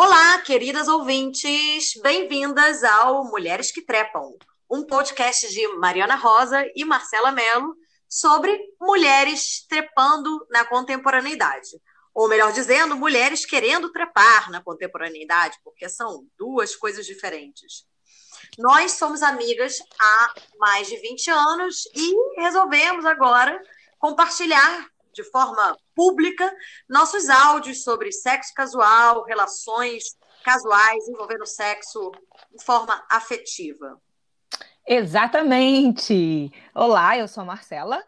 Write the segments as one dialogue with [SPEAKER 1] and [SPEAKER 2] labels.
[SPEAKER 1] Olá, queridas ouvintes, bem-vindas ao Mulheres que Trepam, um podcast de Mariana Rosa e Marcela Mello sobre mulheres trepando na contemporaneidade. Ou melhor dizendo, mulheres querendo trepar na contemporaneidade, porque são duas coisas diferentes. Nós somos amigas há mais de 20 anos e resolvemos agora compartilhar de forma pública nossos áudios sobre sexo casual, relações casuais envolvendo sexo de forma afetiva.
[SPEAKER 2] Exatamente! Olá, eu sou a Marcela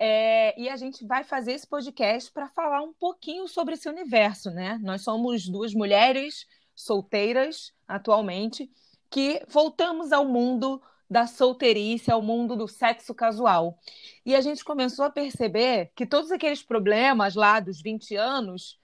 [SPEAKER 2] é, e a gente vai fazer esse podcast para falar um pouquinho sobre esse universo, né? Nós somos duas mulheres solteiras atualmente que voltamos ao mundo da solteirice ao mundo do sexo casual. E a gente começou a perceber que todos aqueles problemas lá dos 20 anos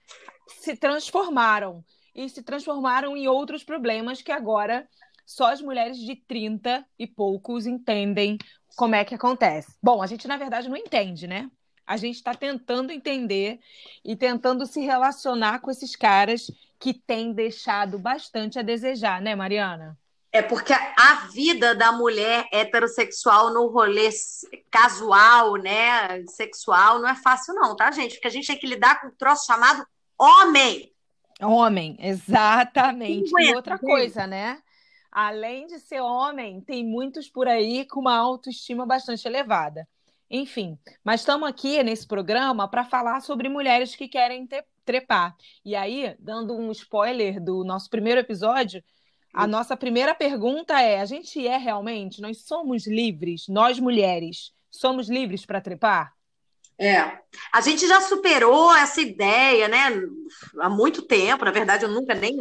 [SPEAKER 2] se transformaram e se transformaram em outros problemas que agora só as mulheres de 30 e poucos entendem como é que acontece. Bom, a gente na verdade não entende, né? A gente está tentando entender e tentando se relacionar com esses caras que têm deixado bastante a desejar, né, Mariana?
[SPEAKER 1] É porque a vida da mulher heterossexual no rolê casual, né, sexual, não é fácil não, tá, gente? Porque a gente tem que lidar com um troço chamado homem.
[SPEAKER 2] Homem, exatamente. e outra coisa, né? Além de ser homem, tem muitos por aí com uma autoestima bastante elevada. Enfim, mas estamos aqui nesse programa para falar sobre mulheres que querem trepar. E aí, dando um spoiler do nosso primeiro episódio, a nossa primeira pergunta é: a gente é realmente? Nós somos livres, nós mulheres, somos livres para trepar?
[SPEAKER 1] É. A gente já superou essa ideia, né? Há muito tempo. Na verdade, eu nunca nem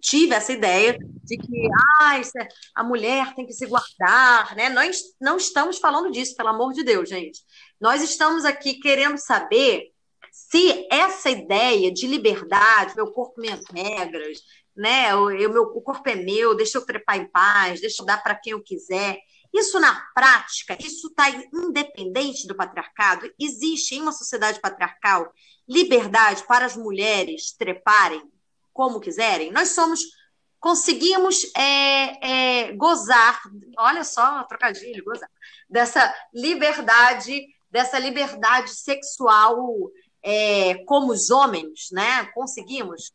[SPEAKER 1] tive essa ideia de que ah, é, a mulher tem que se guardar, né? Nós não estamos falando disso, pelo amor de Deus, gente. Nós estamos aqui querendo saber se essa ideia de liberdade, meu corpo, minhas regras, né? O, eu, meu, corpo é meu, deixa eu trepar em paz, deixa eu dar para quem eu quiser. Isso na prática, isso está independente do patriarcado? Existe em uma sociedade patriarcal liberdade para as mulheres treparem como quiserem? Nós somos, conseguimos é, é, gozar, olha só, trocadilho, gozar, dessa liberdade, dessa liberdade sexual é, como os homens, né? Conseguimos?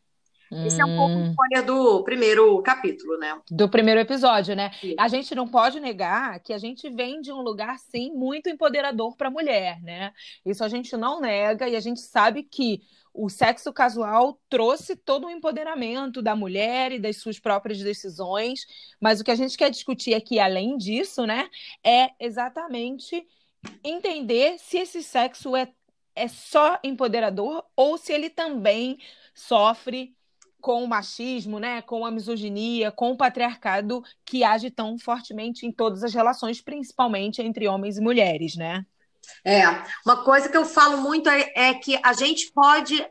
[SPEAKER 1] Esse é um pouco o hum. spoiler do primeiro capítulo, né?
[SPEAKER 2] Do primeiro episódio, né? Sim. A gente não pode negar que a gente vem de um lugar, sim, muito empoderador para a mulher, né? Isso a gente não nega e a gente sabe que o sexo casual trouxe todo o empoderamento da mulher e das suas próprias decisões, mas o que a gente quer discutir aqui, além disso, né, é exatamente entender se esse sexo é, é só empoderador ou se ele também sofre com o machismo, né, com a misoginia, com o patriarcado que age tão fortemente em todas as relações, principalmente entre homens e mulheres, né?
[SPEAKER 1] É, uma coisa que eu falo muito é, é que a gente pode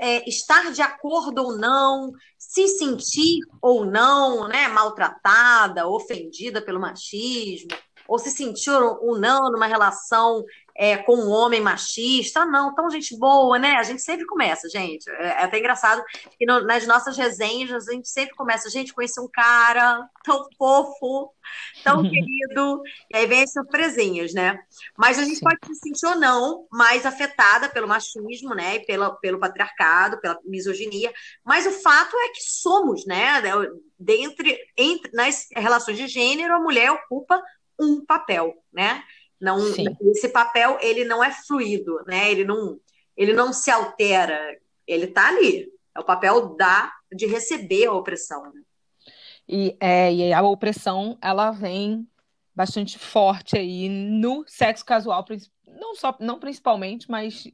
[SPEAKER 1] é, estar de acordo ou não, se sentir ou não, né, maltratada, ofendida pelo machismo, ou se sentir ou não numa relação é, com um homem machista. não, tão gente boa, né? A gente sempre começa, gente. É, é até engraçado que no, nas nossas resenhas a gente sempre começa, gente, conheci um cara tão fofo, tão querido, e aí vem as surpresinhas, né? Mas a gente Sim. pode se sentir ou não mais afetada pelo machismo, né? E pela, pelo patriarcado, pela misoginia, mas o fato é que somos, né? Dentre, entre, nas relações de gênero, a mulher ocupa um papel, né? Não, esse papel ele não é fluido, né? Ele não, ele não se altera. Ele está ali. É o papel da de receber a opressão. Né?
[SPEAKER 2] E, é, e a opressão ela vem bastante forte aí no sexo casual, não só não principalmente, mas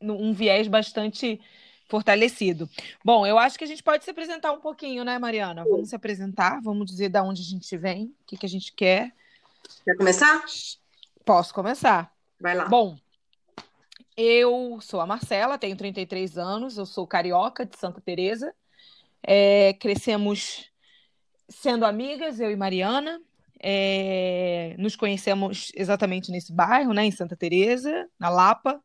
[SPEAKER 2] num viés bastante fortalecido. Bom, eu acho que a gente pode se apresentar um pouquinho, né, Mariana? Vamos se apresentar, vamos dizer de onde a gente vem, o que, que a gente quer.
[SPEAKER 1] Quer começar?
[SPEAKER 2] Posso começar.
[SPEAKER 1] Vai lá.
[SPEAKER 2] Bom, eu sou a Marcela, tenho 33 anos, eu sou carioca de Santa Teresa. É, crescemos sendo amigas, eu e Mariana. É, nos conhecemos exatamente nesse bairro, né, em Santa Teresa, na Lapa.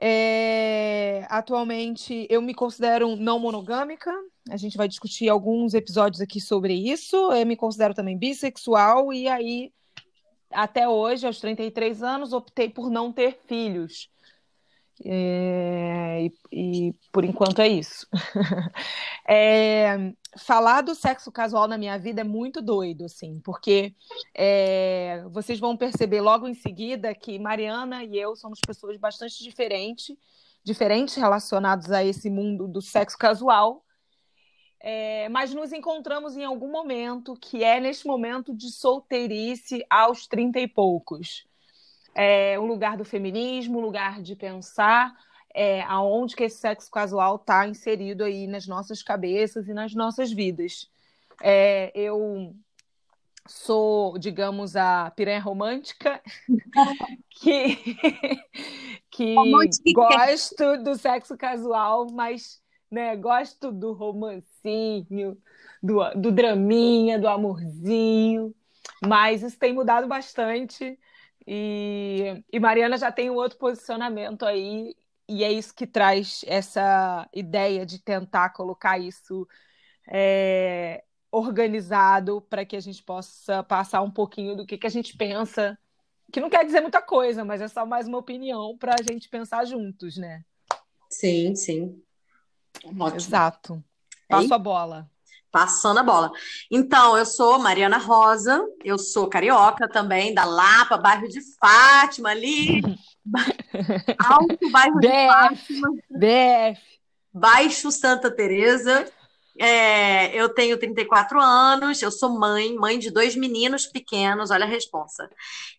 [SPEAKER 2] É, atualmente eu me considero não monogâmica. A gente vai discutir alguns episódios aqui sobre isso. Eu me considero também bissexual e aí até hoje, aos 33 anos, optei por não ter filhos. É, e, e, por enquanto é isso. é, falar do sexo casual na minha vida é muito doido, assim, porque é, vocês vão perceber logo em seguida que Mariana e eu somos pessoas bastante diferentes, diferentes relacionados a esse mundo do sexo casual, é, mas nos encontramos em algum momento que é neste momento de solteirice aos trinta e poucos é, o lugar do feminismo, o lugar de pensar é, aonde que esse sexo casual está inserido aí nas nossas cabeças e nas nossas vidas. É, eu sou, digamos, a piranha romântica que, que gosto do sexo casual, mas né, gosto do romancinho, do, do draminha, do amorzinho, mas isso tem mudado bastante e, e Mariana já tem um outro posicionamento aí, e é isso que traz essa ideia de tentar colocar isso é, organizado para que a gente possa passar um pouquinho do que, que a gente pensa, que não quer dizer muita coisa, mas é só mais uma opinião para a gente pensar juntos, né?
[SPEAKER 1] Sim, sim.
[SPEAKER 2] Ótimo. Exato. Passo a bola.
[SPEAKER 1] Passando a bola. Então, eu sou Mariana Rosa, eu sou carioca também, da Lapa, bairro de Fátima, ali. Alto bairro
[SPEAKER 2] de Fátima. BF.
[SPEAKER 1] Baixo Santa Teresa. É, eu tenho 34 anos, eu sou mãe, mãe de dois meninos pequenos, olha a responsa.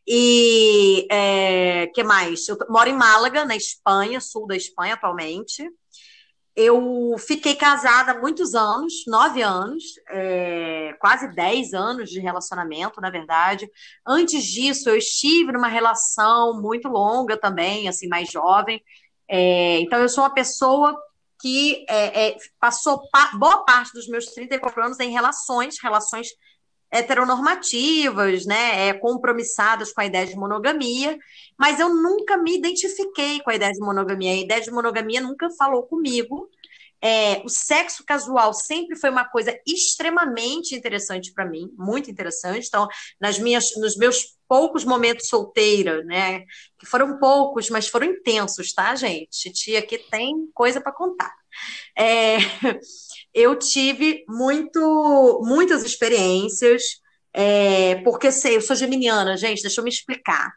[SPEAKER 1] E é, que mais? Eu moro em Málaga, na Espanha, sul da Espanha atualmente. Eu fiquei casada muitos anos, nove anos, é, quase dez anos de relacionamento, na verdade. Antes disso, eu estive numa relação muito longa também, assim, mais jovem. É, então, eu sou uma pessoa que é, é passou pa boa parte dos meus 34 anos em relações, relações heteronormativas, né, é, compromissadas com a ideia de monogamia, mas eu nunca me identifiquei com a ideia de monogamia. A ideia de monogamia nunca falou comigo. É, o sexo casual sempre foi uma coisa extremamente interessante para mim, muito interessante. Então, nas minhas, nos meus poucos momentos solteira, né, que foram poucos, mas foram intensos, tá, gente? Tia aqui tem coisa para contar. É, eu tive muito, muitas experiências, é, porque sei, eu sou geminiana, gente, deixa eu me explicar.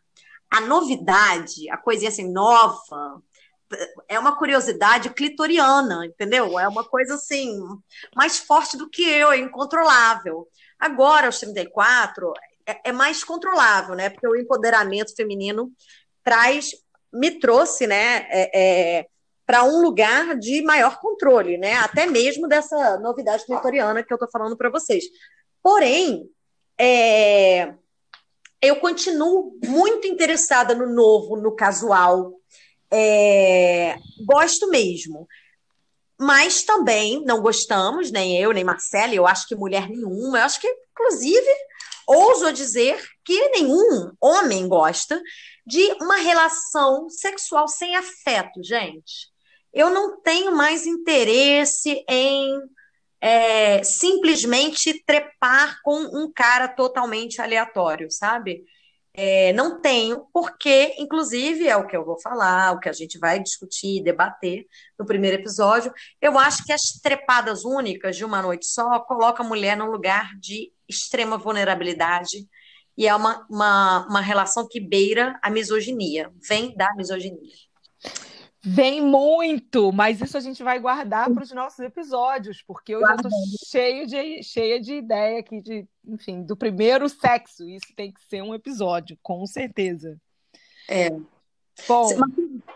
[SPEAKER 1] A novidade, a coisinha assim, nova, é uma curiosidade clitoriana, entendeu? É uma coisa assim, mais forte do que eu, é incontrolável. Agora, aos 34, é, é mais controlável, né? Porque o empoderamento feminino traz, me trouxe, né? É, é, para um lugar de maior controle, né? Até mesmo dessa novidade vitoriana que eu estou falando para vocês. Porém, é... eu continuo muito interessada no novo, no casual. É... Gosto mesmo. Mas também não gostamos, nem eu, nem Marcela, eu acho que mulher nenhuma, eu acho que, inclusive, ouso dizer que nenhum homem gosta de uma relação sexual sem afeto, gente eu não tenho mais interesse em é, simplesmente trepar com um cara totalmente aleatório, sabe? É, não tenho, porque, inclusive, é o que eu vou falar, o que a gente vai discutir, debater no primeiro episódio. Eu acho que as trepadas únicas de uma noite só colocam a mulher num lugar de extrema vulnerabilidade e é uma, uma, uma relação que beira a misoginia, vem da misoginia.
[SPEAKER 2] Vem muito, mas isso a gente vai guardar para os nossos episódios, porque eu já estou cheio de, cheia de ideia aqui, de, enfim, do primeiro sexo. Isso tem que ser um episódio, com certeza.
[SPEAKER 1] É. Bom,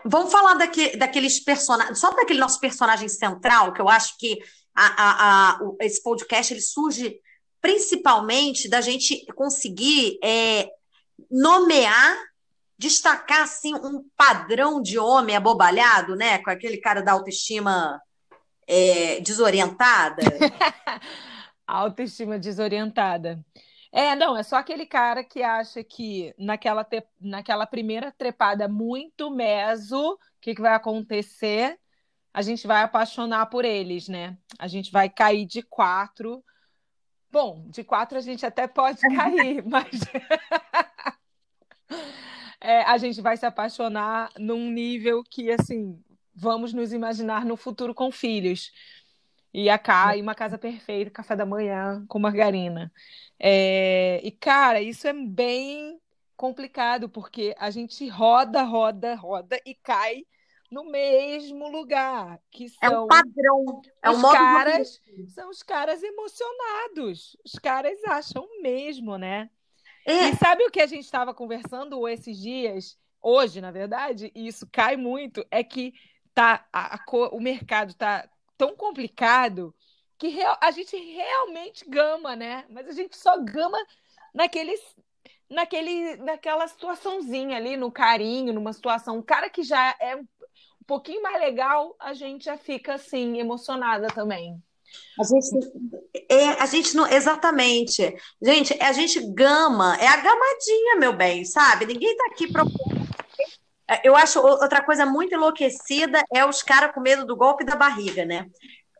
[SPEAKER 1] vamos falar daque, daqueles personagens, só daquele nosso personagem central, que eu acho que a, a, a, esse podcast ele surge principalmente da gente conseguir é, nomear destacar assim um padrão de homem abobalhado, né? Com aquele cara da autoestima é, desorientada.
[SPEAKER 2] autoestima desorientada. É, não, é só aquele cara que acha que naquela, te... naquela primeira trepada muito meso, o que, que vai acontecer? A gente vai apaixonar por eles, né? A gente vai cair de quatro. Bom, de quatro a gente até pode cair, mas é, a gente vai se apaixonar num nível que, assim, vamos nos imaginar no futuro com filhos. E a Kai, uma casa perfeita, café da manhã com margarina. É, e, cara, isso é bem complicado, porque a gente roda, roda, roda e cai no mesmo lugar, que são
[SPEAKER 1] é um padrão, é
[SPEAKER 2] os caras, são os caras emocionados. Os caras acham mesmo, né? É. E sabe o que a gente estava conversando esses dias, hoje, na verdade, e isso cai muito, é que tá a, a, o mercado tá tão complicado que real, a gente realmente gama, né? Mas a gente só gama naqueles naquele naquela situaçãozinha ali, no carinho, numa situação, um cara que já é um pouquinho mais legal, a gente já fica assim emocionada também.
[SPEAKER 1] A gente, é, a gente não, exatamente. Gente, a gente gama, é a gamadinha, meu bem, sabe? Ninguém tá aqui propondo. Eu acho outra coisa muito enlouquecida é os caras com medo do golpe da barriga, né?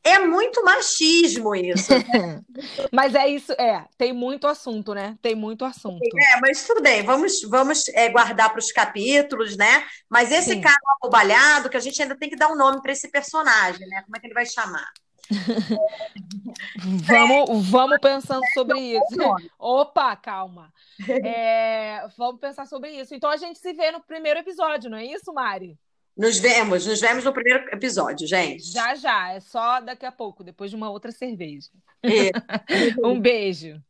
[SPEAKER 1] É muito machismo isso. Né?
[SPEAKER 2] mas é isso, é, tem muito assunto, né? Tem muito assunto.
[SPEAKER 1] É, mas tudo bem, vamos, vamos é, guardar para os capítulos, né? Mas esse Sim. cara abobalhado, que a gente ainda tem que dar um nome para esse personagem, né? Como é que ele vai chamar?
[SPEAKER 2] vamos, vamos pensando sobre isso. Opa, calma. É, vamos pensar sobre isso. Então a gente se vê no primeiro episódio, não é isso, Mari?
[SPEAKER 1] Nos vemos, nos vemos no primeiro episódio, gente.
[SPEAKER 2] Já, já. É só daqui a pouco, depois de uma outra cerveja. É. um beijo.